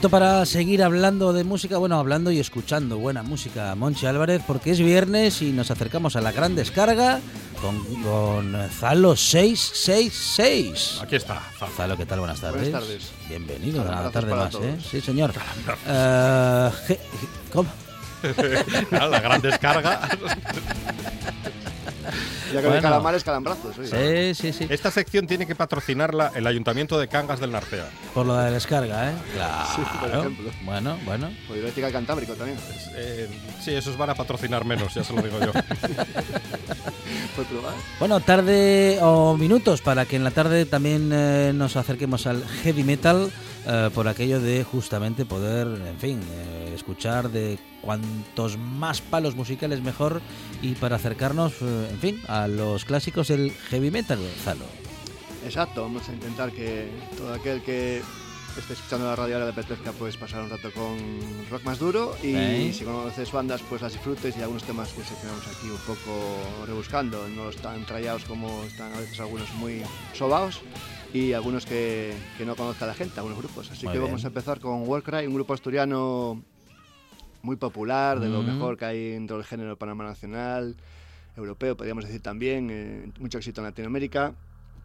Momento para seguir hablando de música, bueno, hablando y escuchando buena música, Monchi Álvarez, porque es viernes y nos acercamos a la gran descarga con, con Zalo 666. Aquí está. Zalo. Zalo, ¿qué tal? Buenas tardes. Buenas tardes. Bienvenido a la Calambrazos tarde para más, ¿eh? todos. Sí, señor. Eh, je- ¿Cómo? Claro, la gran descarga. Ya que Bueno. de calamares, calambrazos. oye. Sí, sí, sí. Esta sección tiene que patrocinarla el Ayuntamiento de Cangas del Narcea. Por lo de la descarga, ¿eh? Claro. Sí, por ejemplo. Bueno, bueno. O Hidroélectrica del Cantábrico también. Eh, sí, esos van a patrocinar menos, ya se lo digo yo. Bueno, tarde o minutos para que en la tarde también eh, nos acerquemos al heavy metal eh, por aquello de justamente poder, en fin, eh, escuchar de cuantos más palos musicales mejor y para acercarnos, eh, en fin, a los clásicos del heavy metal, Zalo. Exacto, vamos a intentar que todo aquel que esté escuchando la radio ahora le apetezca pues pasar un rato con rock más duro y si conoces bandas pues las disfrutes y algunos temas que seleccionamos aquí un poco rebuscando, no están trallados como están a veces algunos muy sobaos y algunos que, que no conozca la gente, algunos grupos. Así Muy que bien. vamos a empezar con Warcry, un grupo asturiano muy popular, de lo Mm. mejor que hay dentro del género Panamá Nacional, europeo, podríamos decir también, eh, mucho éxito en Latinoamérica.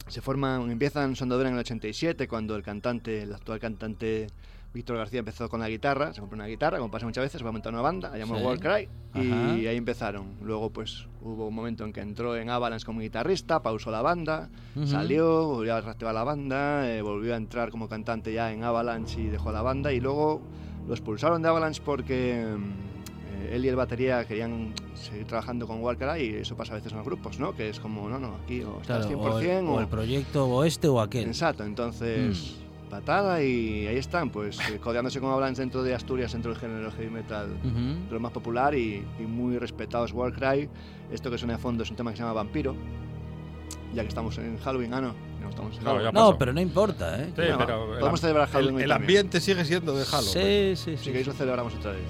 Se forman, empiezan su andadura en el 87, cuando el cantante, el actual cantante Víctor García empezó con la guitarra, se compró una guitarra, como pasa muchas veces, va a montar una banda, la llamó Sí. Warcry, y ahí empezaron. Luego pues hubo un momento en que entró en Avalanche como guitarrista, pausó la banda, salió, volvió a reactivar la banda, eh, volvió a entrar como cantante ya en Avalanche y dejó la banda, y luego lo expulsaron de Avalanche porque mm, eh, él y el batería querían seguir trabajando con Warcry y eso pasa a veces en los grupos, ¿no? Que es como, no, no, aquí o estás Claro, 100% o, el, o el proyecto o este o aquel. Exacto, entonces Mm. Patada y ahí están, pues eh, codeándose con Avalanche dentro de Asturias, dentro del género heavy metal Ujú. de lo más popular y, y muy respetados Warcry. Esto que suena a fondo es un tema que se llama Vampiro, ya que estamos en Halloween, ah no, no estamos en Halloween. No, pero no importa, ¿eh? Sí, pero el Podemos celebrar el, Halloween el también. ambiente sigue siendo de Halloween. Sí, sí, Si sí. queréis lo celebramos otra vez.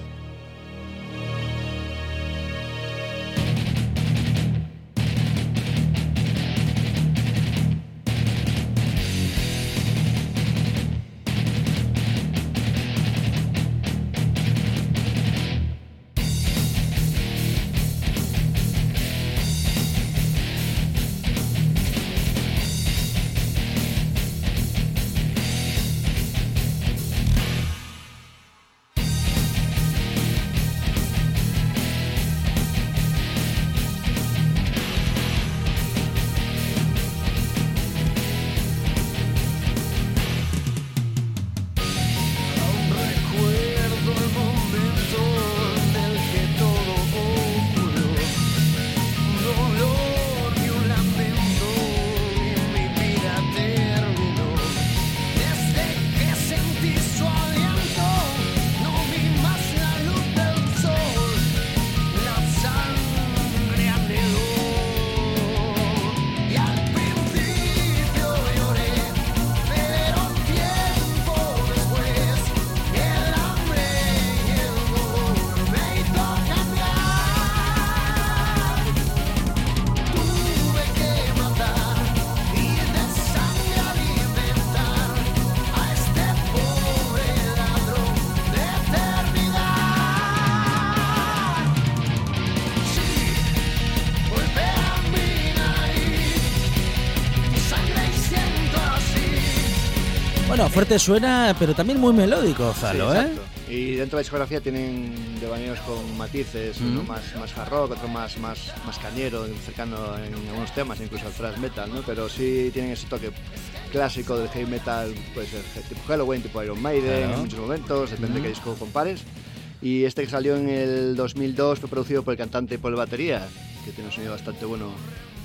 Fuerte suena, pero también muy melódico, Zalo, Sí, ¿eh? Y dentro de la discografía tienen devaneos con matices, uno Mm. más, más hard rock, otro más, más, más cañero, cercano en algunos temas, incluso al thrash metal, ¿no? Pero sí tienen ese toque clásico del heavy metal, puede ser tipo Halloween, tipo Iron Maiden, Claro. en muchos momentos, depende de qué Mm. disco compares. Y este que salió en el 2002 fue producido por el cantante Paul Batería, que tiene un sonido bastante bueno.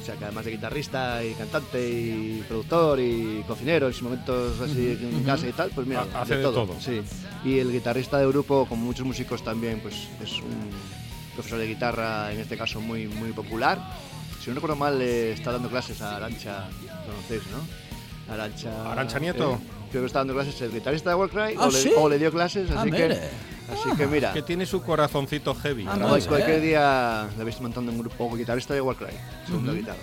O sea, que además de guitarrista y cantante y productor y cocinero en sus momentos así en casa y tal, pues mira, Ha- hace de todo. Sí. Y el guitarrista del grupo, como muchos músicos también, pues es un profesor de guitarra, en este caso muy, muy popular. Si no recuerdo mal, le está dando clases a Arancha, conocéis, ¿no? Arancha... Arancha Nieto. eh, creo que está dando clases el guitarrista de Warcry, Ah, o, le, ¿sí? o le dio clases, Ah, así que... mire. Así que mira, Que tiene su corazoncito heavy. Ah, bien. cualquier día le veis montando un grupo guitarrista de Warcry, segunda guitarra.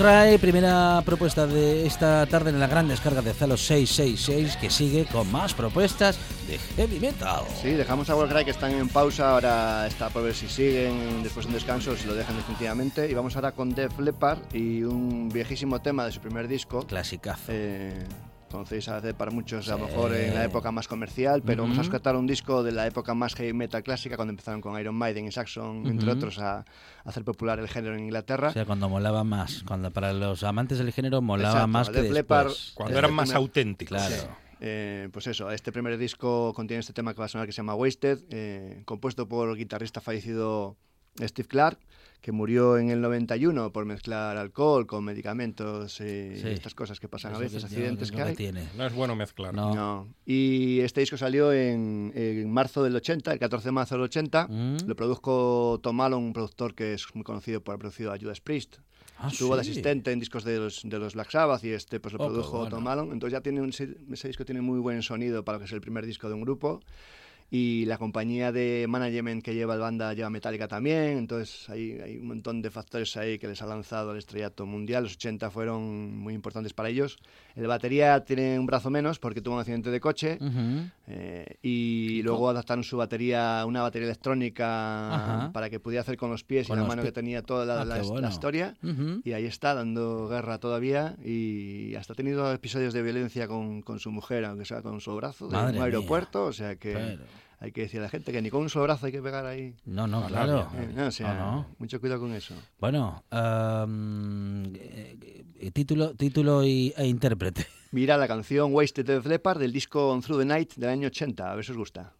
Cry, primera propuesta de esta tarde en la gran descarga de Zalo 666, que sigue con más propuestas de heavy metal. Sí, dejamos a Warcry que están en pausa, ahora está por ver si siguen después de un descanso, si lo dejan definitivamente. Y vamos ahora con Def Leppard y un viejísimo tema de su primer disco. Clasicazo. Eh, conocéis a Def para muchos a lo mejor en la época más comercial, pero vamos a rescatar un disco de la época más heavy metal clásica, cuando empezaron con Iron Maiden y Saxon, entre otros, a, a hacer popular el género en Inglaterra. O sea, cuando molaba más, cuando para los amantes del género molaba Exacto, más que Def Leppard, después. Cuando eran más primer- auténticos. Claro. Eh, pues eso, este primer disco contiene este tema que va a sonar que se llama Wasted, eh, compuesto por el guitarrista fallecido Steve Clark, que murió en el 91 por mezclar alcohol con medicamentos y Sí. estas cosas que pasan a Eso veces, que- accidentes lo que hay. tiene. No es bueno mezclar. No. No. Y este disco salió en, en marzo del 80, el 14 de marzo del 80. Mm. Lo produjo Tom Allen, un productor que es muy conocido por haber producido a Judas Priest. Ah, Estuvo de sí. asistente en discos de los, de los Black Sabbath y este pues lo Oh, produjo bueno. Tom Allen. Entonces ya tiene un, ese, ese disco tiene muy buen sonido para lo que es el primer disco de un grupo. Y la compañía de management que lleva la banda lleva Metallica también. Entonces hay, hay un montón de factores ahí que les ha lanzado al estrellato mundial. Los 80 fueron muy importantes para ellos. El batería tiene un brazo menos porque tuvo un accidente de coche. Ujú. Eh, y luego adaptaron su batería, una batería electrónica Ajá. para que pudiera hacer con los pies Con y la mano que tenía toda la, Ah, la- qué la bueno. historia. Ujú. Y ahí está, dando guerra todavía. Y hasta ha tenido episodios de violencia con, con su mujer, aunque sea con su brazo, Madre un mía. aeropuerto. O sea que Pero- hay que decir a la gente que ni con un solo brazo hay que pegar ahí. No, no, A claro. nadie, Eh, no, o sea, No, no. mucho cuidado con eso. Bueno, eh, título, título y, e intérprete. Mira la canción Wasted de Def Leppard del disco On Through the Night del año 80. A ver si os gusta.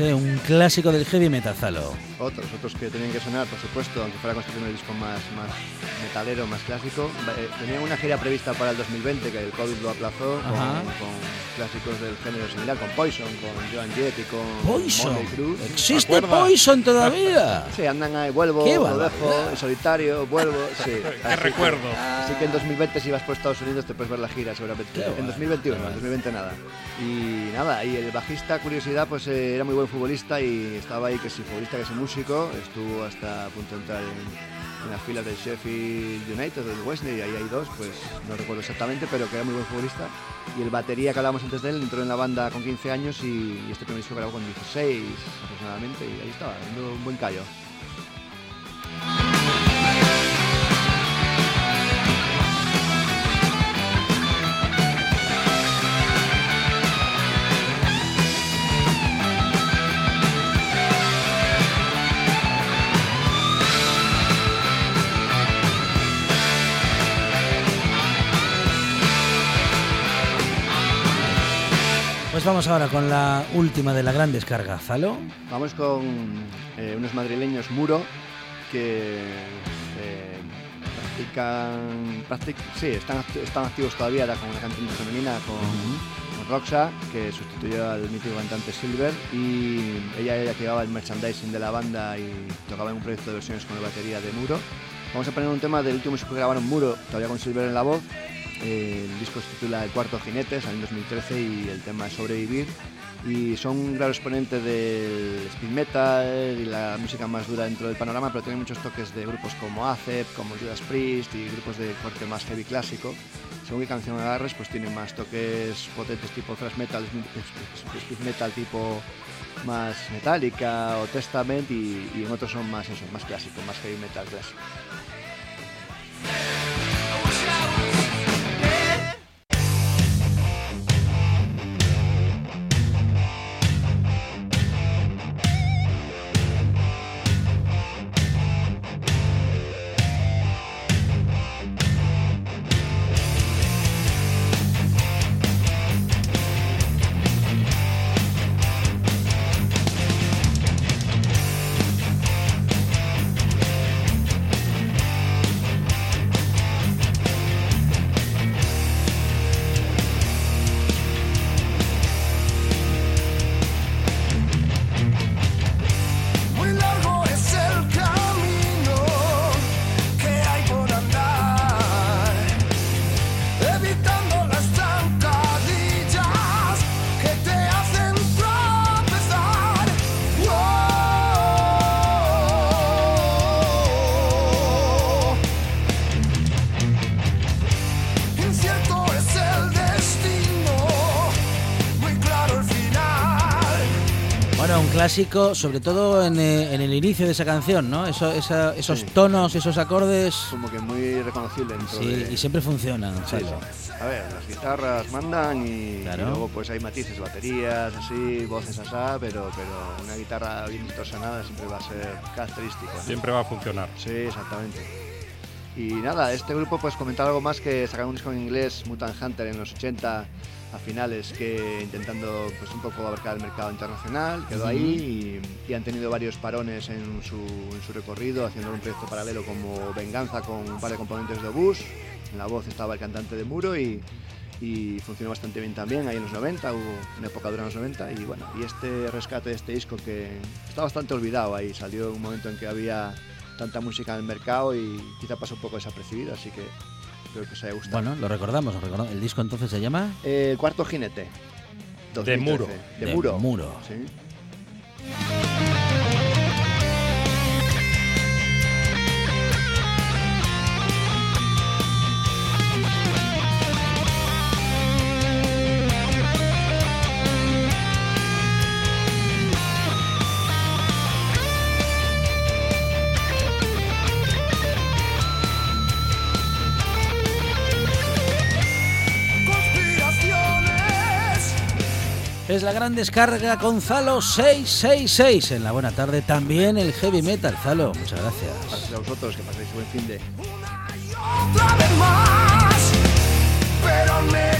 ¿Eh? un clásico del heavy metal, Zalo. Otros, otros que tenían que sonar, por supuesto, aunque fuera con este primer disco más, más metalero, más clásico. Eh, tenían una gira prevista para el 2020 que el COVID lo aplazó con, clásicos del género similar, con Poison, con Joan Jett y con Poison. Crue. ¿Existe. Poison todavía? Sí, andan ahí, vuelvo, ¡Qué lo dejo, en solitario, vuelvo, sí. Qué Así que- recuerdo. Así que en 2020 si vas por Estados Unidos te puedes ver la gira seguramente. Qué en guay, 2021, qué en guay. 2020 nada. Y nada, y el bajista, curiosidad, pues eh, era muy buen futbolista y estaba ahí que si futbolista que si músico, estuvo hasta a punto de entrar en, en las filas del Sheffield United, del Wesley, ahí hay dos, pues no recuerdo exactamente, pero que era muy buen futbolista. Y el batería que hablábamos antes de él entró en la banda con 15 años y, y este primer disco grabó con 16 aproximadamente y ahí estaba, dando un buen callo. Pues vamos ahora con la última de la gran descarga, Zalo. Vamos con eh, unos madrileños Muro que eh, practican, practic- sí, están, están activos todavía ahora con una cantante femenina, con, con Roxa, que sustituyó al mítico cantante Silver y ella ella llevaba el merchandising de la banda y tocaba en un proyecto de versiones con la batería de Muro. Vamos a poner un tema del último disco que grabaron Muro, todavía con Silver en la voz. Eh, el disco se titula El cuarto jinete, salió en 2013 y el tema es Sobrevivir. Y son un gran exponente del speed metal y la música más dura dentro del panorama, pero tienen muchos toques de grupos como Acep, como Judas Priest y grupos de corte más heavy clásico. Según qué canción agarres, pues tienen más toques potentes tipo thrash metal, speed metal tipo más Metallica o Testament y, en otros son más eso, más clásicos, más heavy metal clásico. Clásico, sobre todo en, eh, en el inicio de esa canción, ¿no? Eso- esa- esos Sí. tonos, esos acordes. Como que muy reconocible dentro Sí, de... y siempre funcionan. Sí, Zalo. sí. A ver, las guitarras mandan y, Claro. y luego pues hay matices, baterías, así, voces asá, pero, pero una guitarra bien distorsionada siempre va a ser característico. ¿no? Siempre va a funcionar. Sí, exactamente. Y nada, este grupo pues comentar algo más que sacaron un disco en inglés, Mutant Hunter, en los 80 a finales, que intentando pues un poco abarcar el mercado internacional, quedó ahí y, y han tenido varios parones en su, en su recorrido, haciendo un proyecto paralelo como Venganza con un par de componentes de Bush, en la voz estaba el cantante de Muro y, y funcionó bastante bien también ahí en los 90, hubo una época dura en los 90 y bueno, y este rescate de este disco que está bastante olvidado ahí, salió en un momento en que había tanta música en el mercado y quizá pasó un poco desapercibido, así que espero que os haya gustado. Bueno, lo recordamos, lo recordamos. El disco entonces se llama El cuarto jinete. 2013. Muro. De, De Muro. Muro. Sí. Es la gran descarga con Zalo 666. En la buena tarde también el heavy metal. Zalo, muchas gracias. Gracias a vosotros, que paséis buen fin de. otra vez más, pero me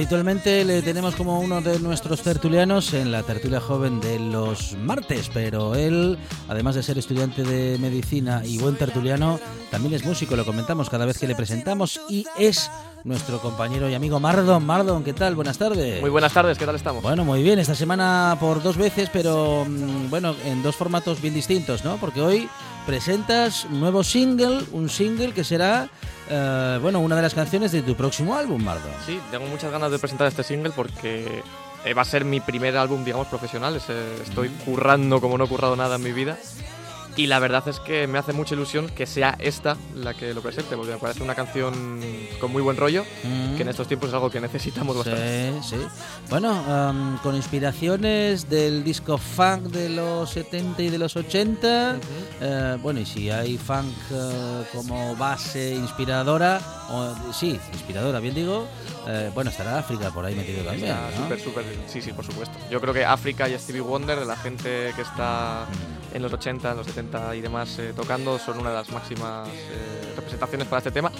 Habitualmente le tenemos como uno de nuestros tertulianos en la tertulia joven de los martes, pero él, además de ser estudiante de medicina y buen tertuliano, también es músico, lo comentamos cada vez que le presentamos y es nuestro compañero y amigo Mardon. Mardon, ¿qué tal? Buenas tardes. Muy buenas tardes, ¿qué tal estamos? Bueno, muy bien, esta semana por dos veces, pero mm, bueno, en dos formatos bien distintos, ¿no? Porque hoy presentas un nuevo single, un single que será, eh, bueno, una de las canciones de tu próximo álbum, Mardon. Sí, tengo muchas ganas de presentar este single porque eh, va a ser mi primer álbum, digamos, profesional. Es, eh, estoy currando como no he currado nada en mi vida. Y la verdad es que me hace mucha ilusión que sea esta la que lo presente, porque me parece una canción con muy buen rollo, Mm. que en estos tiempos es algo que necesitamos bastante. Sí, sí. Bueno, am, con inspiraciones del disco funk de los 70 y de los 80. eh, bueno, y si hay funk eh, como base inspiradora, o, sí, inspiradora, bien digo, eh, bueno, estará África por ahí metido también. ¿no? súper, súper. Sí, sí, por supuesto. Yo creo que África y Stevie Wonder, de la gente que está Mm. En los 80, en los 70 y demás eh, tocando, son una de las máximas eh, representaciones para este tema.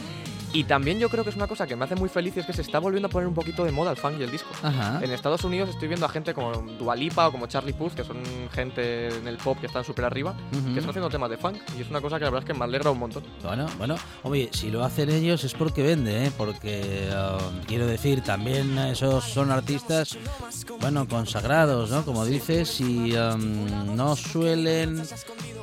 Y también yo creo que es una cosa que me hace muy feliz y es que se está volviendo a poner un poquito de moda el funk y el disco. Ajá. En Estados Unidos estoy viendo a gente como Dua Lipa o como Charlie Puth, que son gente en el pop que están súper arriba, que están haciendo temas de funk. Y es una cosa que la verdad es que me alegra un montón. Bueno, bueno, oye, si lo hacen ellos es porque vende, ¿eh? porque um, quiero decir, también esos son artistas, bueno, consagrados, ¿no? Como dices, y um, no suelen,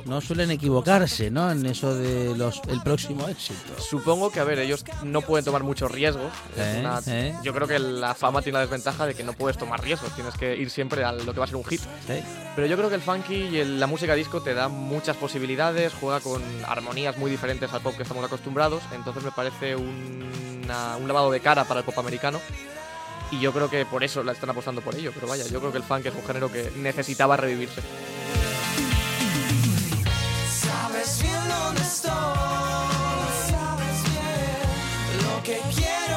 no suelen equivocarse, ¿no? En eso de los, el próximo éxito. Supongo que, a ver, ellos no pueden tomar muchos riesgos. Es Eh, una- eh. Yo creo que la fama tiene la desventaja de que no puedes tomar riesgos, tienes que ir siempre a lo que va a ser un hit. ¿eh? Pero yo creo que el funky y el- la música disco te da muchas posibilidades, juega con armonías muy diferentes al pop que estamos acostumbrados, entonces me parece una- un lavado de cara para el pop americano. Y yo creo que por eso la están apostando por ello, pero vaya, yo creo que el funk es un género que necesitaba revivirse. Sabes bien dónde estoy, sabes bien lo que quiero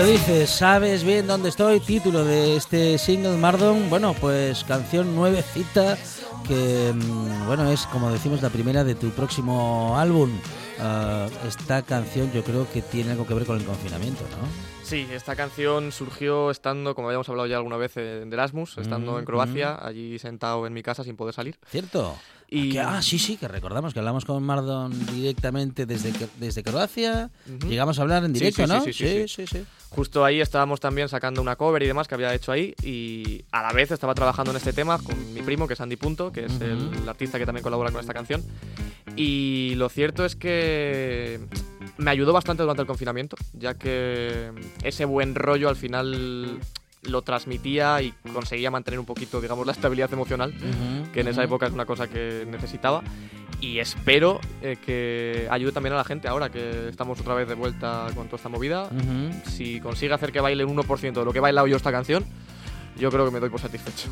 lo dices, sabes bien dónde estoy, título de este single Mardon, bueno, pues canción nuevecita que, mm, bueno, es como decimos la primera de tu próximo álbum. Ah, esta canción yo creo que tiene algo que ver con el confinamiento, ¿no? Sí, esta canción surgió estando, como habíamos hablado ya alguna vez, en Erasmus, estando Mm, en Croacia, allí sentado en mi casa sin poder salir. ¿Cierto? Y- Que- ah, sí, sí, que recordamos que hablamos con Mardon directamente desde, desde Croacia. Ujú. Llegamos a hablar en directo, sí, sí, ¿no? sí, sí, sí. sí, sí. Justo ahí estábamos también sacando una cover y demás que había hecho ahí y a la vez estaba trabajando en este tema con mi primo, que es Andy Punto, que es el artista que también colabora con esta canción. Y lo cierto es que me ayudó bastante durante el confinamiento, ya que ese buen rollo al final lo transmitía y conseguía mantener un poquito, digamos, la estabilidad emocional, que en esa época es una cosa que necesitaba. Y espero eh, que ayude también a la gente ahora que estamos otra vez de vuelta con toda esta movida. Ujú. Si consigue hacer que baile un 1% de lo que he bailado yo esta canción, yo creo que me doy por satisfecho.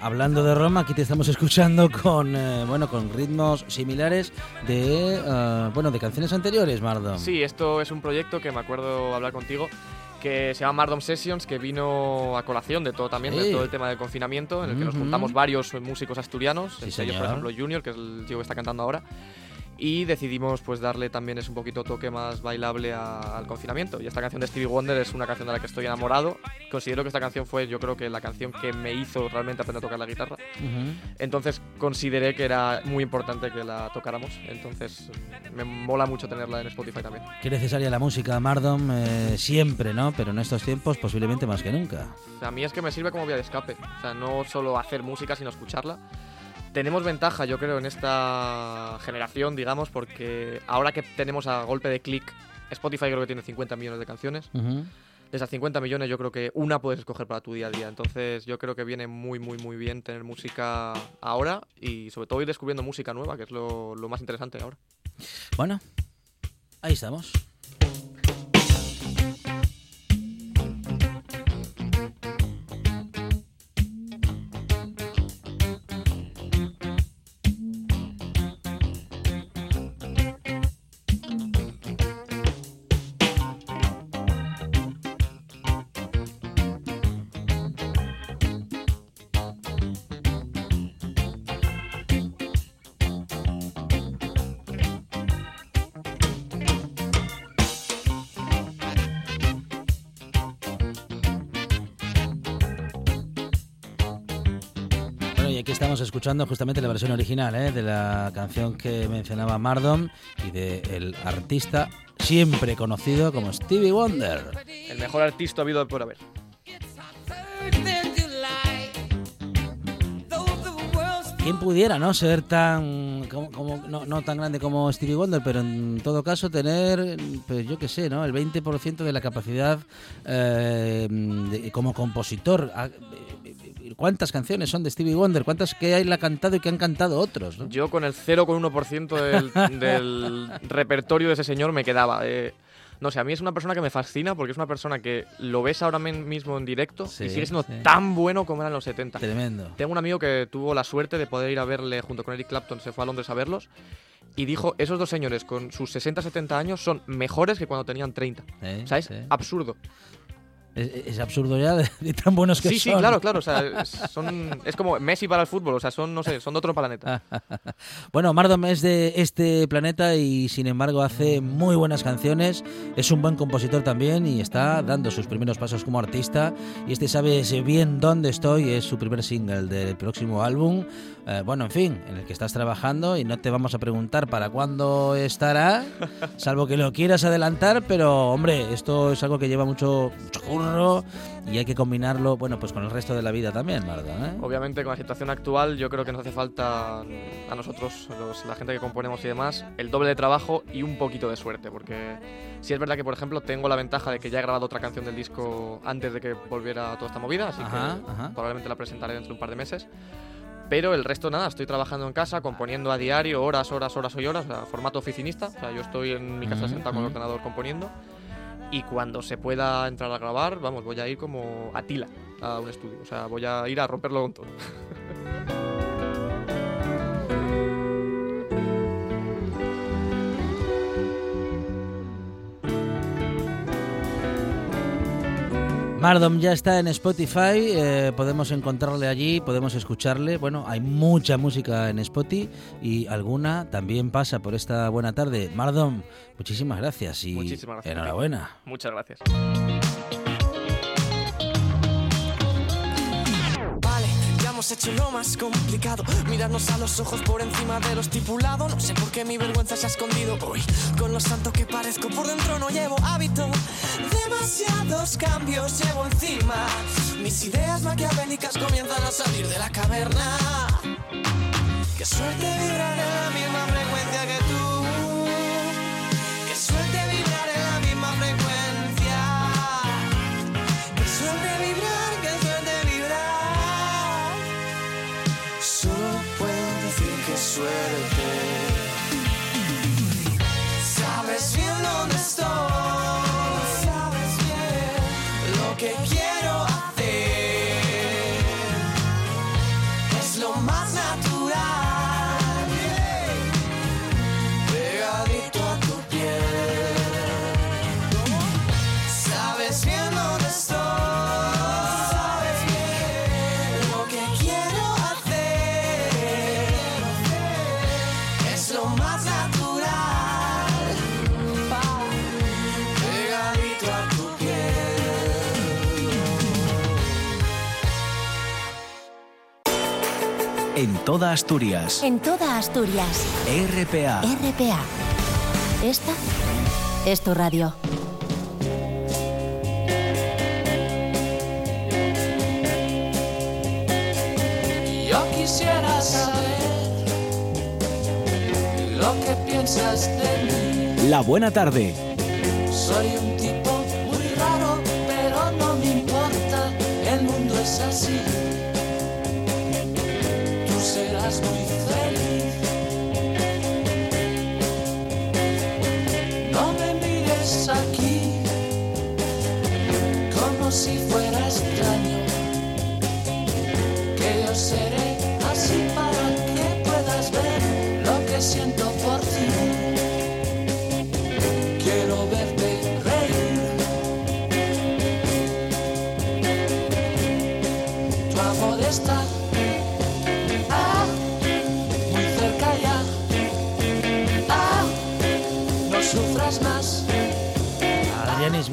Hablando de Roma, aquí te estamos escuchando con eh, bueno con ritmos similares de ah, bueno de canciones anteriores, Mardo. Sí, esto es un proyecto que me acuerdo hablar contigo que se llama Mardom Sessions, que vino a colación de todo también, de todo el tema del confinamiento, en el que nos juntamos varios músicos asturianos, Sí, entre ellos, por ejemplo, Junior, que es el tío que está cantando ahora, y decidimos pues darle también es un poquito toque más bailable a- al confinamiento. Y esta canción de Stevie Wonder es una canción de la que estoy enamorado. Considero que esta canción fue, yo creo que la canción que me hizo realmente aprender a tocar la guitarra. Ujú. Entonces consideré que era muy importante que la tocáramos. Entonces me mola mucho tenerla en Spotify también. Qué necesaria la música, Mardom, eh, siempre, ¿no? Pero en estos tiempos posiblemente más que nunca. O sea, a mí es que me sirve como vía de escape. O sea, no solo hacer música, sino escucharla. Tenemos ventaja, yo creo, en esta generación, digamos, porque ahora que tenemos a golpe de clic, Spotify creo que tiene 50 millones de canciones. Ujú. De esas 50 millones yo creo que una puedes escoger para tu día a día. Entonces yo creo que viene muy, muy, muy bien tener música ahora y sobre todo ir descubriendo música nueva, que es lo, lo más interesante ahora. Bueno, ahí estamos. Escuchando justamente la versión original ¿eh? de la canción que mencionaba Mardom y del artista siempre conocido como Stevie Wonder. El mejor artista habido por haber. ¿Quién pudiera no ser tan como, como- no, no tan grande como Stevie Wonder, pero en todo caso tener, pues yo qué sé, ¿no? El 20% de la capacidad eh, de- como compositor. ¿Cuántas canciones son de Stevie Wonder? ¿Cuántas que él ha cantado y que han cantado otros? ¿no? Yo con el 0,1% del, del repertorio de ese señor me quedaba. eh, no sé, a mí es una persona que me fascina porque es una persona que lo ves ahora mismo en directo Sí, y sigue siendo sí. tan bueno como era en los 70. Tremendo. Tengo un amigo que tuvo la suerte de poder ir a verle junto con Eric Clapton, se fue a Londres a verlos y dijo, esos dos señores con sus 60-70 años son mejores que cuando tenían 30. ¿eh? O sea, es Sí. absurdo. Es, es absurdo ya de, de tan buenos que Sí, sí, son. claro, claro. O sea, es, son, es como Messi para el fútbol. O sea, son, no sé, son de otro planeta. Bueno, Mardom es de este planeta y sin embargo hace muy buenas canciones, es un buen compositor también y está dando sus primeros pasos como artista y este sabe bien dónde estoy, es su primer single del próximo álbum, Eh, bueno, en fin, en el que estás trabajando y no te vamos a preguntar para cuándo estará, salvo que lo quieras adelantar, pero hombre, esto es algo que lleva mucho, mucho curro y hay que combinarlo, bueno, pues con el resto de la vida también, Mardom, ¿eh? Obviamente, con la situación actual, yo creo que nos hace falta a nosotros, los- la gente que componemos y demás, el doble de trabajo y un poquito de suerte. Porque sí es verdad que, por ejemplo, tengo la ventaja de que ya he grabado otra canción del disco antes de que volviera toda esta movida, así Ajá, que ajá. probablemente la presentaré dentro de un par de meses. Pero el resto nada, estoy trabajando en casa, componiendo a diario, horas, horas, horas y horas, o sea, formato oficinista. O sea, yo estoy en mi casa sentado con el ordenador componiendo. Y cuando se pueda entrar a grabar, vamos, voy a ir como Atila a un estudio. O sea, voy a ir a romperlo con todo. Mardom ya está en Spotify, eh, podemos encontrarle allí, podemos escucharle. Bueno, hay mucha música en Spotify y alguna también pasa por esta buena tarde. Mardom, muchísimas gracias y Muchísimas gracias. enhorabuena. Muchas gracias. Hecho lo más complicado. Mirarnos a los ojos por encima de lo estipulado. No sé por qué mi vergüenza se ha escondido hoy. Con lo santo que parezco por dentro no llevo hábito. Demasiados cambios llevo encima. Mis ideas maquiavélicas comienzan a salir de la caverna. Qué suerte vibrar en la toda Asturias. En toda Asturias. RPA. RPA. Esta es tu radio. Yo quisiera saber lo que piensas de mí. La buena tarde. Soy un tipo muy raro, pero no me importa. El mundo es así. Tú serás muy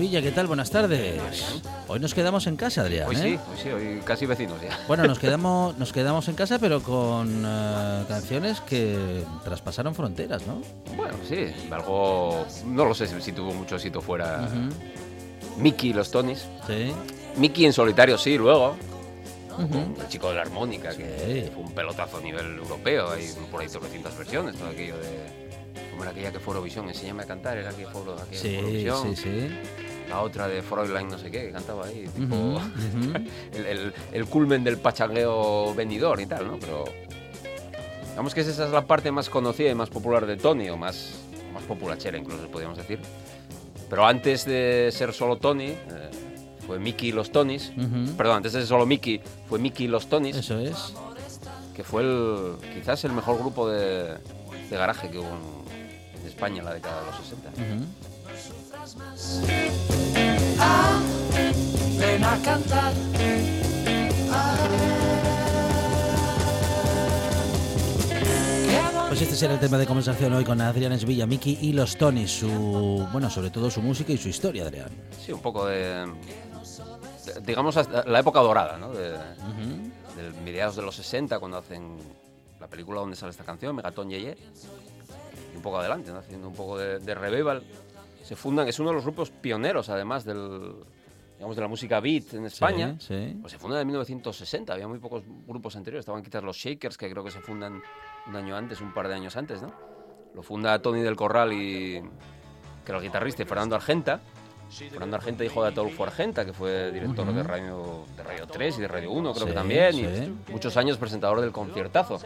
Isvilla, ¿qué tal? Buenas tardes. Hoy nos quedamos en casa, Adrián. Hoy ¿eh? sí, hoy sí, hoy casi vecinos ya. Bueno, nos quedamos, nos quedamos en casa, pero con eh, canciones que traspasaron fronteras, ¿no? Bueno, sí, algo. No lo sé si, tuvo mucho éxito fuera. Ujú. Mickey y los Tonys. Sí. Mickey en solitario sí, luego. Ujú. El chico de la armónica, que fue un pelotazo a nivel europeo. Hay por ahí 300 versiones, todo aquello de. Como era aquella que fue Eurovisión, enséñame a cantar, era aquella que fue, fue Sí, Eurovisión. sí, sí. La otra de Fräulein no sé qué, que cantaba ahí, tipo Ujú, ujú. el, el- el culmen del pachangueo venidor y tal, ¿no? Pero digamos que esa es la parte más conocida y más popular de Tony, o más, más populachera incluso, podríamos decir. Pero antes de ser solo Tony, eh, fue Mickey y los Tonys. Ujú. Perdón, antes de ser solo Mickey, fue Mickey y los Tonys. Eso es. Que fue el, quizás el mejor grupo de, de garaje que hubo en, en España en la década de los 60. Ah, ven a cantar. Pues este será el tema de conversación hoy con Adrián Esvilla, Miki y los Tonys, su bueno, sobre todo su música y su historia, Adrián. Sí, un poco de, de- digamos, hasta la época dorada, ¿no? De, de mediados de los 60, cuando hacen la película donde sale esta canción, Megatón Yeye, y un poco adelante, ¿no? haciendo un poco de, de revival. Se fundan, es uno de los grupos pioneros, además, del, digamos, de la música beat en España. Sí, sí. Pues se funda en 1960, había muy pocos grupos anteriores, estaban quizás los Shakers, que creo que se fundan un año antes, un par de años antes, ¿no? Lo funda Tony del Corral y que era el guitarrista y Fernando Argenta. Fernando Argenta, hijo de Adolfo Argenta, que fue director de, Radio, de Radio 3 y de Radio 1, creo Sí, que también, y muchos años presentador del conciertazo.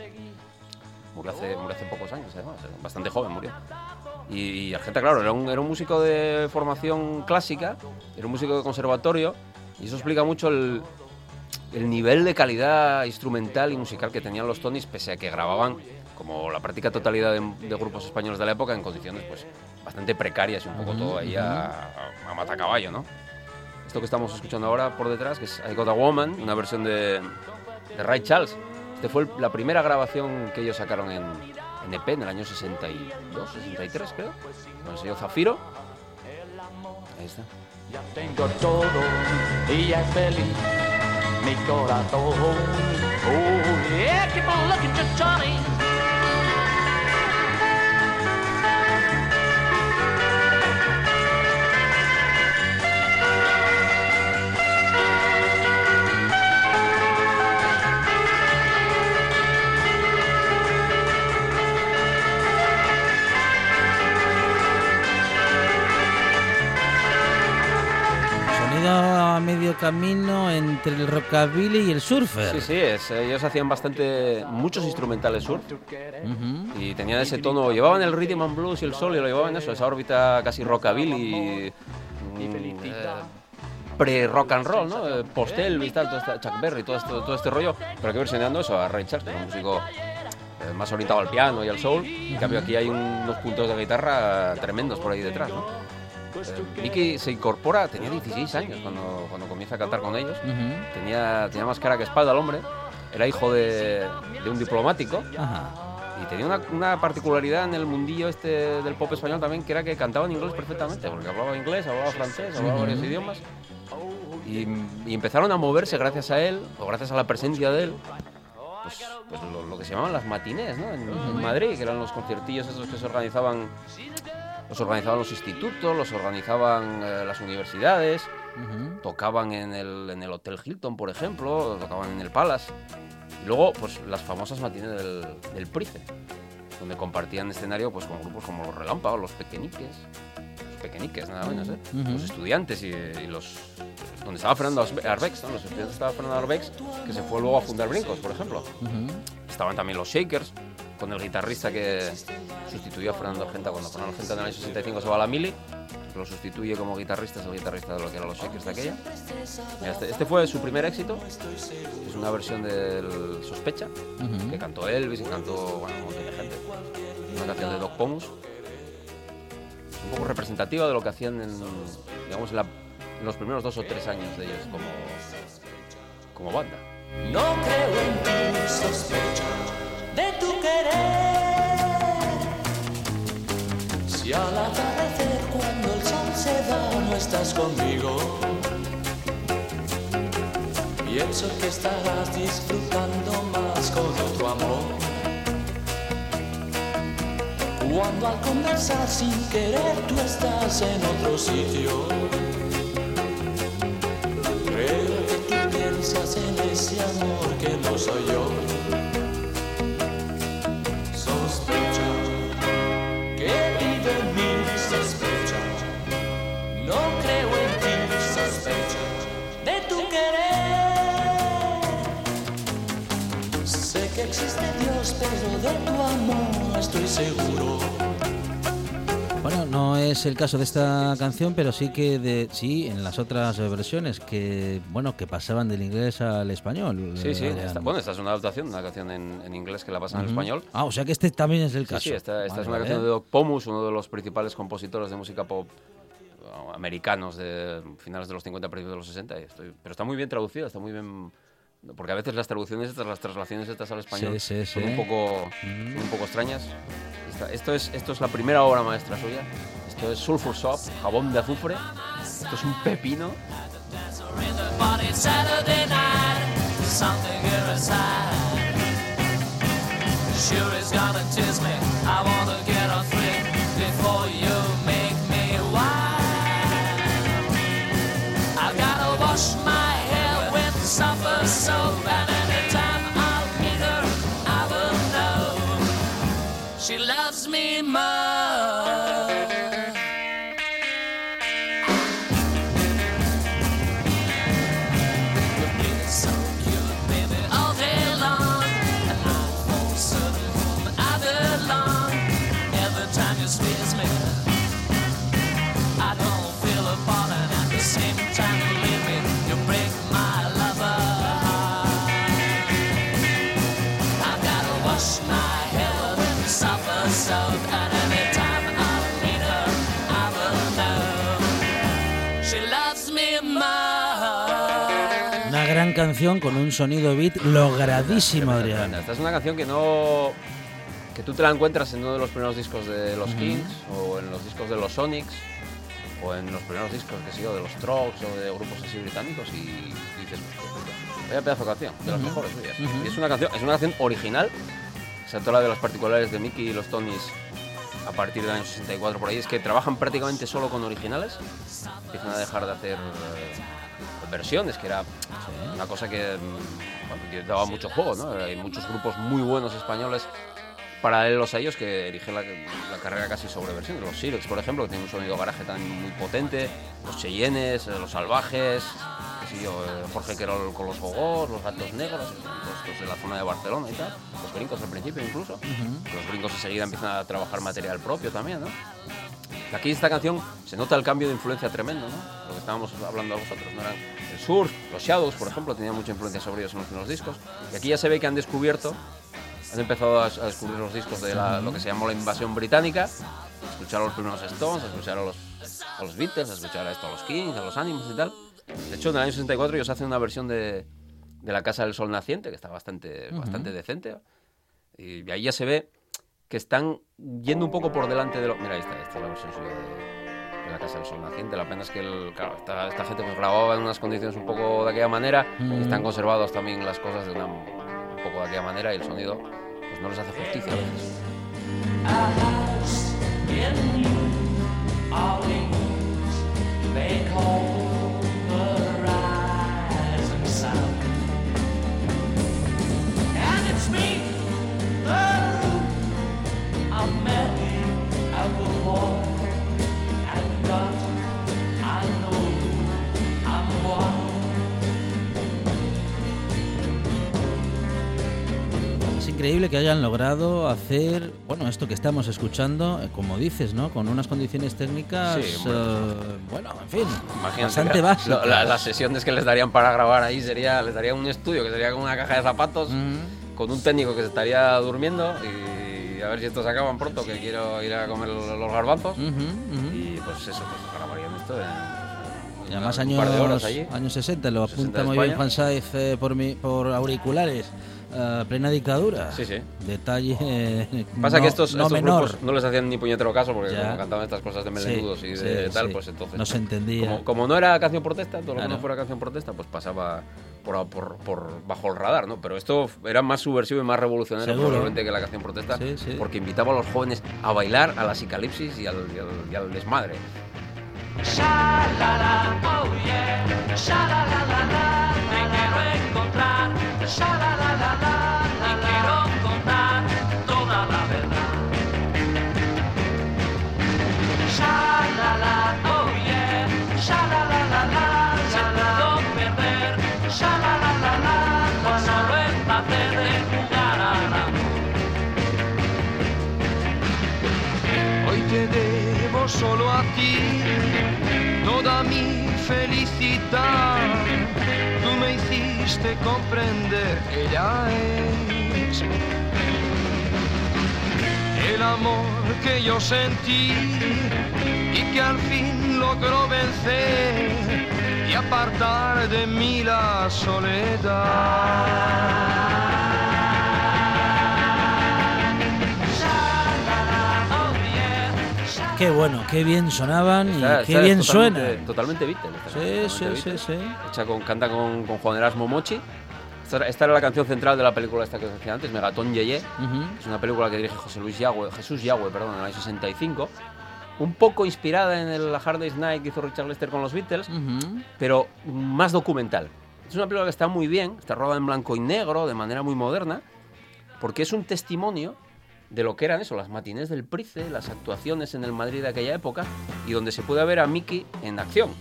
Murió hace, murió hace pocos años, además, bastante joven murió. Y, Argenta, claro, era un, era un músico de formación clásica, era un músico de conservatorio, y eso explica mucho el, el nivel de calidad instrumental y musical que tenían los Tonys, pese a que grababan, como la práctica totalidad de, de grupos españoles de la época, en condiciones pues bastante precarias y un poco todo ahí a, a, matacaballo, ¿no? esto que estamos escuchando ahora por detrás, que es I Got a Woman, una versión de, de Ray Charles. Este fue el- la primera grabación que ellos sacaron en, en EP en el año 62, 63 creo, con el sello Zafiro. Ahí está. Ya tengo todo y ya es feliz mi corazón. Oh, yeah, keep on looking to Johnny. Camino entre el rockabilly y el surfer. Sí, sí, es, ellos hacían bastante, muchos instrumentales surf Ujú. y tenían ese tono, llevaban el rhythm and blues y el soul y lo llevaban eso, esa órbita casi rockabilly, mm, eh, pre-rock and roll, ¿no? Eh, Post Elvis, tal, todo este- Chuck Berry, todo, esto, todo este rollo, pero que versionando eso a Ray Charles, un músico eh, más orientado al piano y al soul, en cambio aquí hay un- unos puntos de guitarra tremendos por ahí detrás, ¿no? Eh, Vicky se incorpora, tenía 16 años cuando, cuando comienza a cantar con ellos. Tenía, tenía más cara que espalda el hombre. Era hijo de, de un diplomático. Ajá. Y tenía una, una particularidad en el mundillo este del pop español también, que era que cantaba en inglés perfectamente, porque hablaba inglés, hablaba francés, hablaba Ujú. varios idiomas. Y, y empezaron a moverse gracias a él, o gracias a la presencia de él, pues, pues lo, lo que se llamaban las matinés, ¿no? En, en Madrid, que eran los conciertillos esos que se organizaban, los organizaban los institutos, los organizaban eh, las universidades, Ujú. tocaban en el, en el Hotel Hilton, por ejemplo, tocaban en el Palace. Y luego, pues las famosas matines del, del Price, donde compartían escenario pues, con grupos como los Relámpagos, los Pequeñiques, los Pequeñiques, nada menos, ¿eh? Ujú. Los estudiantes y, y los... donde estaba Fernando Arbex, ¿no? Los estudiantes estaba Fernando Arbex, que se fue luego a fundar Brincos, por ejemplo. Ujú. Estaban también los Shakers, con el guitarrista que sustituyó a Fernando Argenta cuando Fernando Argenta en el año 65 se va a la Mili. Lo sustituye como guitarrista, es el guitarrista de lo que eran los Shakers de aquella. Este, este fue su primer éxito. Es una versión del Sospecha, que cantó Elvis y cantó bueno, un montón de gente. Una canción de Doc Pomus. Un poco representativa de lo que hacían en, digamos, en, la- en los primeros dos o tres años de ellos como, como banda. No creo en tu sospecha de tu querer. Si al atardecer cuando el sol se da no estás conmigo, pienso que estarás disfrutando más con otro amor. Cuando al conversar sin querer tú estás en otro sitio. Creo que tú piensas en ese amor que no soy yo. Existe Dios, pero de tu amor no estoy seguro. Bueno, no es el caso de esta canción, pero sí que de sí en las otras versiones que bueno que pasaban del inglés al español. Sí, sí. eh, esta- bueno, esta es una adaptación, una canción en, en inglés que la pasan en Ujú. español. Ah, o sea que este también es el Sí, caso. sí, esta, esta Vale, es una canción de Doc Pomus, uno de los principales compositores de música pop uh, americanos de finales de los 50, principios de los 60. y estoy- pero está muy bien traducida, está muy bien... Porque a veces las traducciones estas, las traslaciones estas al español Sí, sí, son un poco, un poco extrañas. Esta- esto, es, esto es la primera obra maestra suya. Esto es Sulfur Soap, jabón de azufre. Esto es un pepino. Gran canción con un sonido beat logradísimo, Adrián. Esta es una canción que no. que tú te la encuentras en uno de los primeros discos de los. Kings, o en los discos de los Sonics, o en los primeros discos, que sé yo, de los Strokes o de grupos así británicos, y dices, "Hostia puta, vaya pedazo de canción, de las mejores suyas. Y es una canción, es una canción original, excepto la de los particulares de Mickey y los Tonys a partir del año 64 por ahí, es que trabajan prácticamente solo con originales, empiezan a dejar de hacer eh, versiones, que era una cosa que mm, bueno, daba mucho juego, ¿no? Hay muchos grupos muy buenos españoles paralelos a ellos que erigen la, la carrera casi sobre versiones. Los Silex, por ejemplo, que tienen un sonido garaje también muy potente, los Cheyennes, eh, los Salvajes, yo, eh, Jorge Querol con los Gogos, los Gatos Negros, los, los de la zona de Barcelona y tal, los brincos al principio incluso. Los brincos enseguida empiezan a trabajar material propio también, ¿no? Aquí esta canción se nota el cambio de influencia tremendo, ¿no? Lo que estábamos hablando a vosotros, ¿no? Eran el surf, los Shadows, por ejemplo, tenían mucha influencia sobre ellos en los primeros discos. Y aquí ya se ve que han descubierto, han empezado a, a descubrir los discos de la- lo que se llamó la invasión británica, a escuchar a los primeros Stones, a escuchar a los, a los Beatles, a escuchar a esto, a los Kings, a los Animals y tal. De hecho, en el año 64 ellos hacen una versión de, de La Casa del Sol Naciente, que está bastante, Ujú. bastante decente. Y ahí ya se ve que están yendo un poco por delante de lo... Mira, ahí está, esta es la versión suya de, de La Casa del Sol Naciente. La pena es que, el- claro, esta, esta gente pues grababa en unas condiciones un poco de aquella manera Mm. y están conservados también las cosas de una, un poco de aquella manera y el sonido pues no les hace justicia a veces. They call increíble que hayan logrado hacer, bueno, esto que estamos escuchando, eh, como dices, ¿no? Con unas condiciones técnicas, Sí, hombre. eh, bueno, en fin, Imagínate, bastante básicas. lo- la- las sesiones que les darían para grabar ahí sería, les darían un estudio que sería como una caja de zapatos, con un técnico que se estaría durmiendo y a ver si estos acaban pronto, que quiero ir a comer los, garbanzos. Y pues eso, pues grabarían esto en, Y además años, par de horas allí. años 60, lo 60 apunta muy bien. Fansaiz eh, por, mi, por auriculares, eh, plena dictadura. Sí, sí. Detalle eh, Pasa no, que estos, no estos grupos no les hacían ni puñetero caso porque como cantaban estas cosas de Sí, melenudos y de sí, tal, sí. pues entonces... No se entendía. Como, como no era canción protesta, todo lo que Claro. no fuera canción protesta, pues pasaba por, por- por bajo el radar, ¿no? Pero esto era más subversivo y más revolucionario Seguro. probablemente que la canción protesta, Sí, sí. porque invitaba a los jóvenes a bailar a la psicalipsis y al, y al- y al desmadre. Oh yeah. La solo a ti toda mi felicidad. Tú me hiciste comprender ya es el amor que yo sentí y que al fin logró vencer y apartar de mí la soledad. Qué bueno, qué bien sonaban y Esta- qué bien totalmente- suenan. Totalmente Beatle. esta Sí, canción, sí, totalmente sí, Beatle. Hecha con, canta con, con Juan Erasmo Mochi. Esta, era- esta era la canción central de la película esta que os decía antes, Megatón Yeye. Ujú. Es una película que dirige José Luis Yagüe, Jesús Yagüe, perdón, en el año 65. Un poco inspirada en el Hard Day's Night que hizo Richard Lester con los Beatles, pero más documental. Es una película que está muy bien, está rodada en blanco y negro, de manera muy moderna, porque es un testimonio de lo que eran eso, las matinés del Price, las actuaciones en el Madrid de aquella época, y donde se puede ver a Mickey en acción.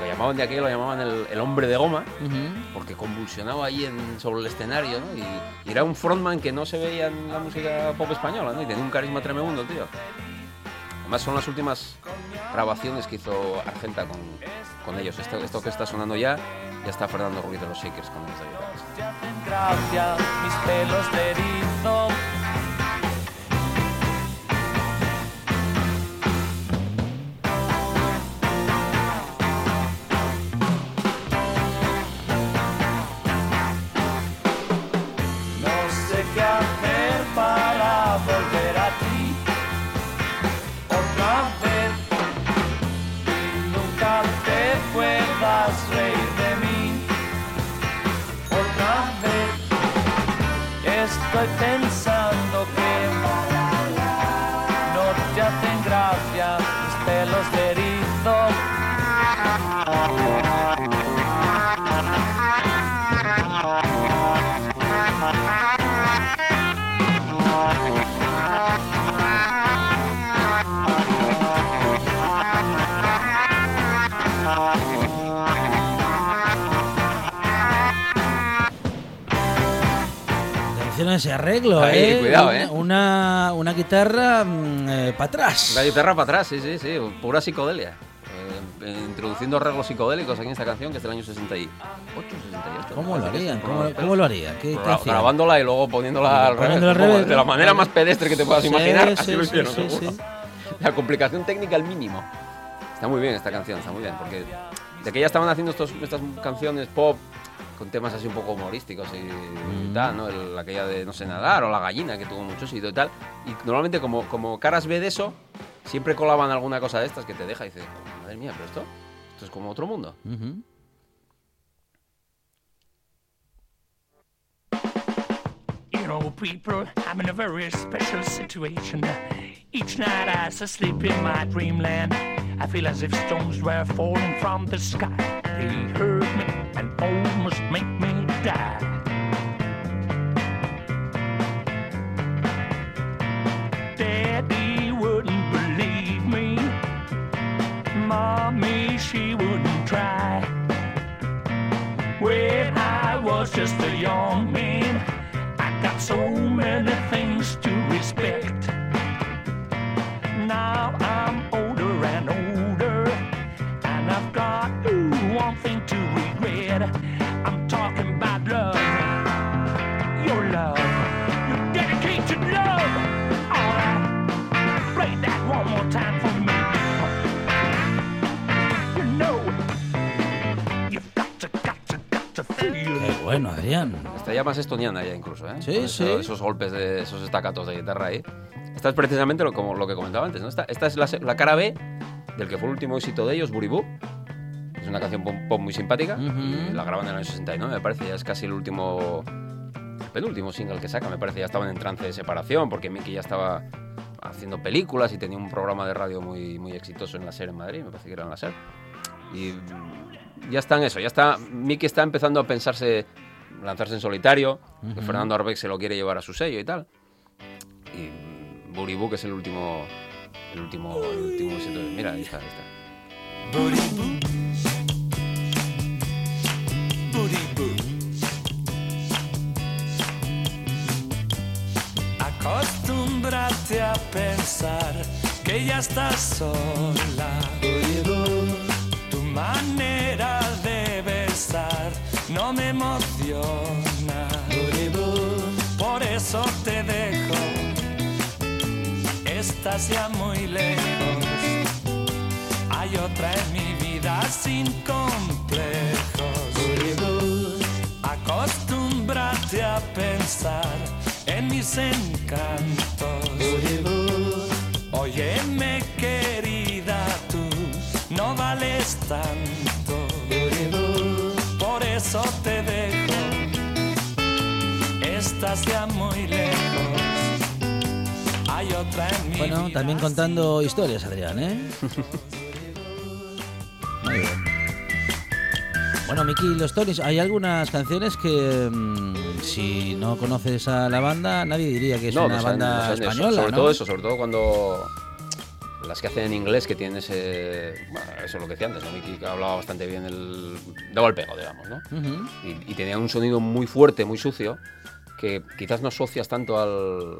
Lo llamaban de aquello, lo llamaban el, el hombre de goma, porque convulsionaba ahí en- sobre el escenario, ¿no? Y, y era un frontman que no se veía en la música pop española, ¿no? Y tenía un carisma tremendo, tío. Además son las últimas grabaciones que hizo Argenta con, con ellos. Esto, esto que está sonando ya, ya está Fernando Ruiz de los Shakers con ellos de guitarras. Ese arreglo, Ahí, ¿eh? cuidado, Una- ¿eh? Una, una guitarra para atrás. La guitarra para atrás, sí, sí, sí, pura psicodelia. Eh, eh, introduciendo arreglos psicodélicos aquí en esta canción que es del año 68, 68. ¿Cómo lo harían? ¿Cómo, cómo lo harían? ¿Qué, Gra- grabándola y luego poniéndola al revés, al revés, de la manera más pedestre que te puedas Sí, imaginar. sí, así lo sí, hicieron, seguro. sí. La complicación técnica al mínimo. Está muy bien esta canción, está muy bien, porque de que ya estaban haciendo estos, estas canciones pop con temas así un poco humorísticos y, Mm. tal, ¿no? El- aquella de no sé nadar o la gallina que tuvo mucho éxito y tal. Y normalmente como, como caras B de eso, siempre colaban alguna cosa de estas que te deja y dices, madre mía, pero esto, esto es como otro mundo. People, I'm in a very special situation. Each night as I sleep in my dreamland, I feel as if stones were falling from the sky. They hurt me and almost make me die. Daddy wouldn't believe me. Mommy, she wouldn't try. When I was just a young man, so many bueno, Adrián. Está ya más estoniana ya incluso, ¿eh? Sí, sí. Esos golpes de esos estacatos de guitarra ahí. Esta es precisamente lo, como lo que comentaba antes, ¿no? Esta, esta es la, la cara B del que fue el último éxito de ellos, Buribú. Es una canción pop, pop muy simpática. y la graban en el año 69, me parece. Ya es casi el último... El penúltimo single que saca, me parece. Ya estaban en trance de separación porque Mickey ya estaba haciendo películas y tenía un programa de radio muy, muy exitoso en la SER en Madrid, me parece que era en la SER. Y ya está en eso, ya está. Mickey está empezando a pensarse lanzarse en solitario. que Ujú. Fernando Arbeck se lo quiere llevar a su sello y tal. Y Buribú, que es el último. El último, el último Mira, ahí está, ahí está. Acostúmbrate a pensar que ya estás sola. Tu manera de besar no me emociona. Por eso te dejo. Estás ya muy lejos. Hay otra en mi vida sin complejos. Acostúmbrate a pensar en mis encantos. Óyeme, querida, tú no vales tanto. Por eso te dejo. Estás ya muy lejos. Hay otra en mi Bueno, también contando historias, Adrián, ¿eh? Muy bien. Bueno, Miki los Tonis, hay algunas canciones que mm, si no conoces a la banda, nadie diría que es No, una banda española. Sobre ¿no? todo eso, sobre todo cuando las que hacen en inglés, que tienen ese. Bueno, eso es lo que decía antes, ¿no? Mickey hablaba bastante bien el. daba el pego, digamos, ¿no? Ujú. y, y tenía un sonido muy fuerte, muy sucio, que quizás no asocias tanto al.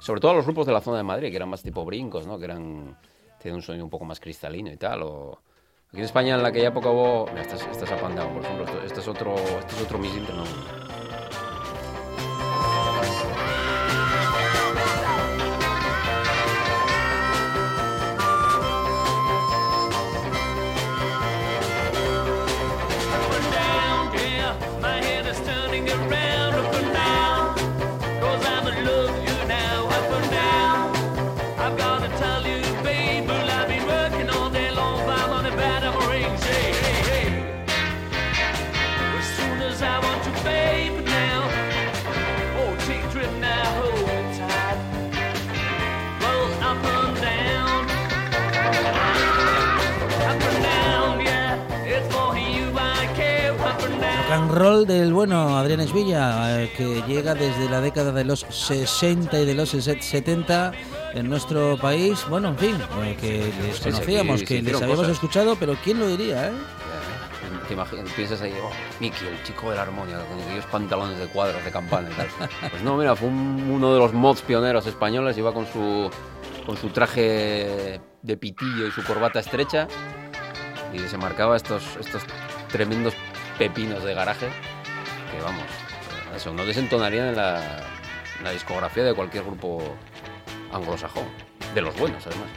Sobre todo a los grupos de la zona de Madrid, que eran más tipo brincos, ¿no? Que eran. tenían un sonido un poco más cristalino y tal. O, aquí en España en aquella época hubo. Mira, es, es Up and Down, por ejemplo. Este, es otro. Este es otro misil, roll del bueno Adrián Esvilla, eh, que llega desde la década de los 60 y de los 70 en nuestro país. Bueno, en fin, eh, que les conocíamos, que les habíamos cosas. escuchado, pero ¿quién lo diría, eh? Te imaginas, piensas ahí, oh, Miki, el chico de la armonía, con aquellos pantalones de cuadros de campana y tal. Pues no, mira, fue un- uno de los mods pioneros españoles, iba con su, con su traje de pitillo y su corbata estrecha y se marcaba estos, estos tremendos pepinos de garaje que, vamos, eso no desentonarían en la, discografía de cualquier grupo anglosajón, de los buenos además.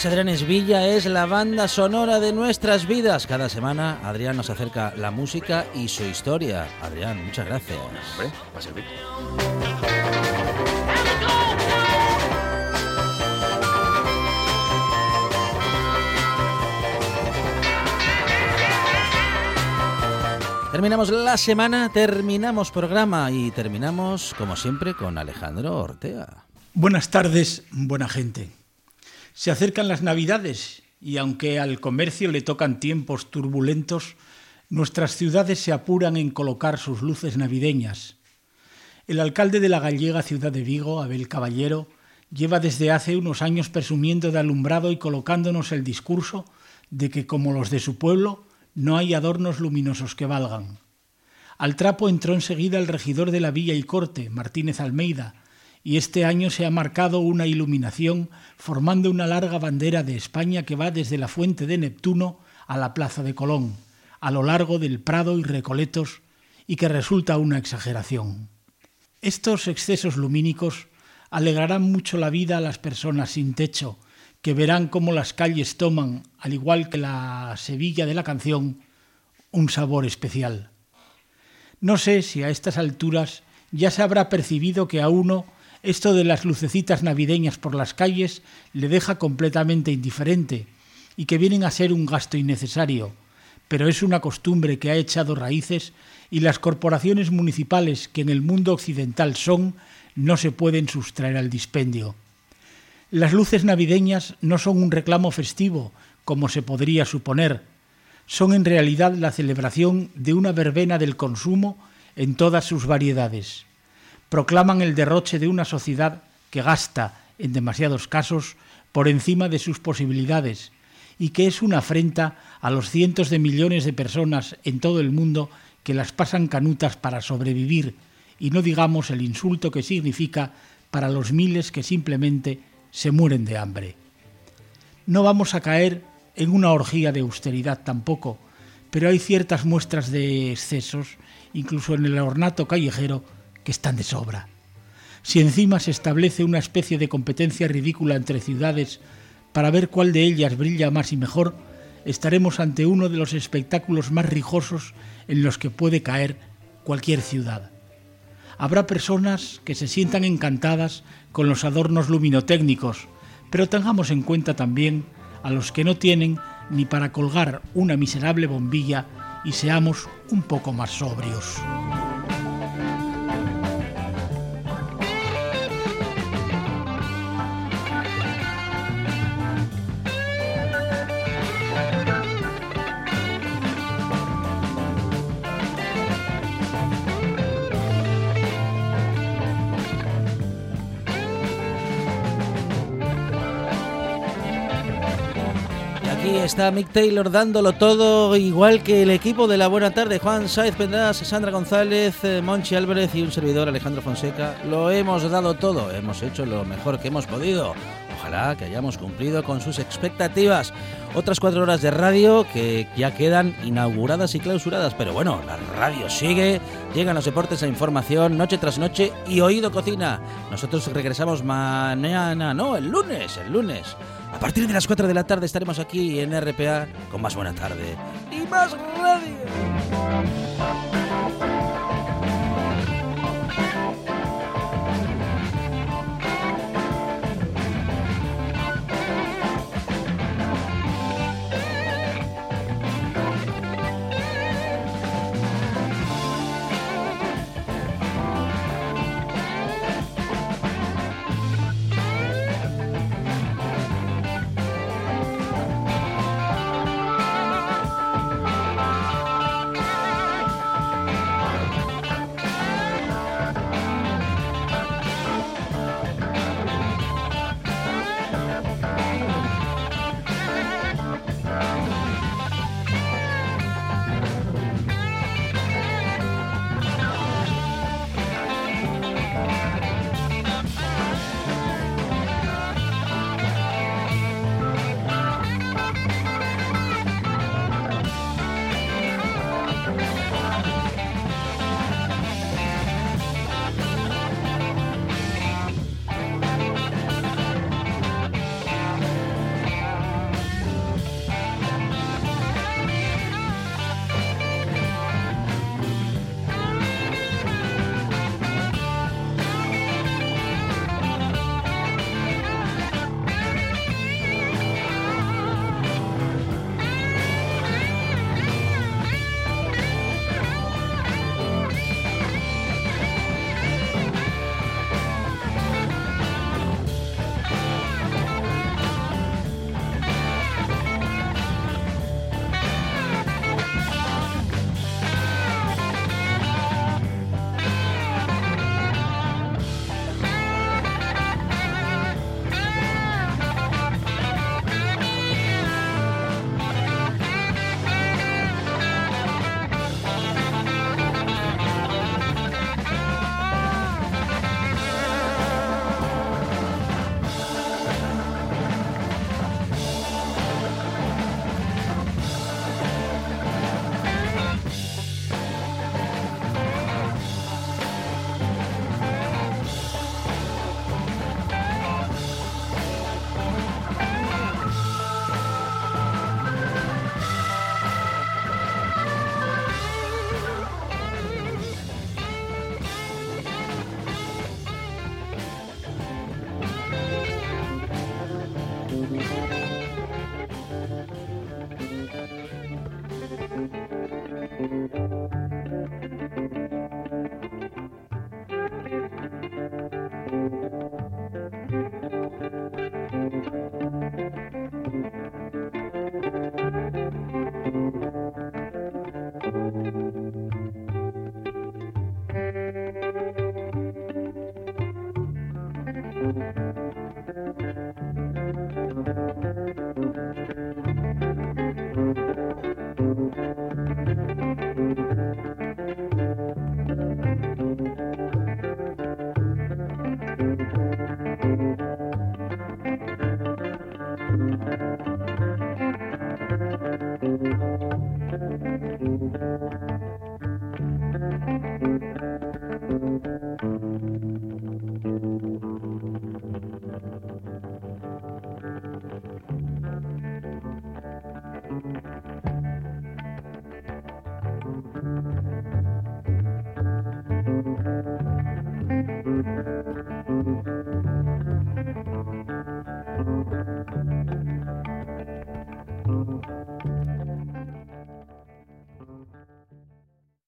Es Adrián Esvilla, es la banda sonora de nuestras vidas. Cada semana Adrián nos acerca la música y su historia. Adrián, muchas gracias. Hombre, va a servir. Terminamos la semana, terminamos programa y terminamos, como siempre, con Alejandro Ortega. Buenas tardes, buena gente. Se acercan las Navidades y aunque al comercio le tocan tiempos turbulentos, nuestras ciudades se apuran en colocar sus luces navideñas. El alcalde de la gallega ciudad de Vigo, Abel Caballero, lleva desde hace unos años presumiendo de alumbrado y colocándonos el discurso de que, como los de su pueblo, no hay adornos luminosos que valgan. Al trapo entró enseguida el regidor de la Villa y Corte, Martínez Almeida, y este año se ha marcado una iluminación formando una larga bandera de España que va desde la Fuente de Neptuno a la Plaza de Colón, a lo largo del Prado y Recoletos, y que resulta una exageración. Estos excesos lumínicos alegrarán mucho la vida a las personas sin techo, que verán cómo las calles toman, al igual que la Sevilla de la canción, un sabor especial. No sé si a estas alturas ya se habrá percibido que a uno esto de las lucecitas navideñas por las calles le deja completamente indiferente y que vienen a ser un gasto innecesario, pero es una costumbre que ha echado raíces y las corporaciones municipales que en el mundo occidental son no se pueden sustraer al dispendio. Las luces navideñas no son un reclamo festivo, como se podría suponer, son en realidad la celebración de una verbena del consumo en todas sus variedades. Proclaman el derroche de una sociedad que gasta, en demasiados casos, por encima de sus posibilidades y que es una afrenta a los cientos de millones de personas en todo el mundo que las pasan canutas para sobrevivir y no digamos el insulto que significa para los miles que simplemente se mueren de hambre. No vamos a caer en una orgía de austeridad tampoco, pero hay ciertas muestras de excesos, incluso en el ornato callejero, que están de sobra. Si encima se establece una especie de competencia ridícula entre ciudades para ver cuál de ellas brilla más y mejor, estaremos ante uno de los espectáculos más rijosos en los que puede caer cualquier ciudad. Habrá personas que se sientan encantadas con los adornos luminotécnicos, pero tengamos en cuenta también a los que no tienen ni para colgar una miserable bombilla y seamos un poco más sobrios. Está Mick Taylor dándolo todo, igual que el equipo de la Buena Tarde, Juan Saiz Pendas, Sandra González, eh, Monchi Álvarez y un servidor Alejandro Fonseca. Lo hemos dado todo, hemos hecho lo mejor que hemos podido. Ojalá que hayamos cumplido con sus expectativas. Otras cuatro horas de radio que ya quedan inauguradas y clausuradas, pero bueno, la radio sigue, llegan los deportes, la información, noche tras noche y oído cocina. Nosotros regresamos mañana, no, el lunes, el lunes. A partir de las 4 de la tarde estaremos aquí en RPA con más buena tarde y más radio.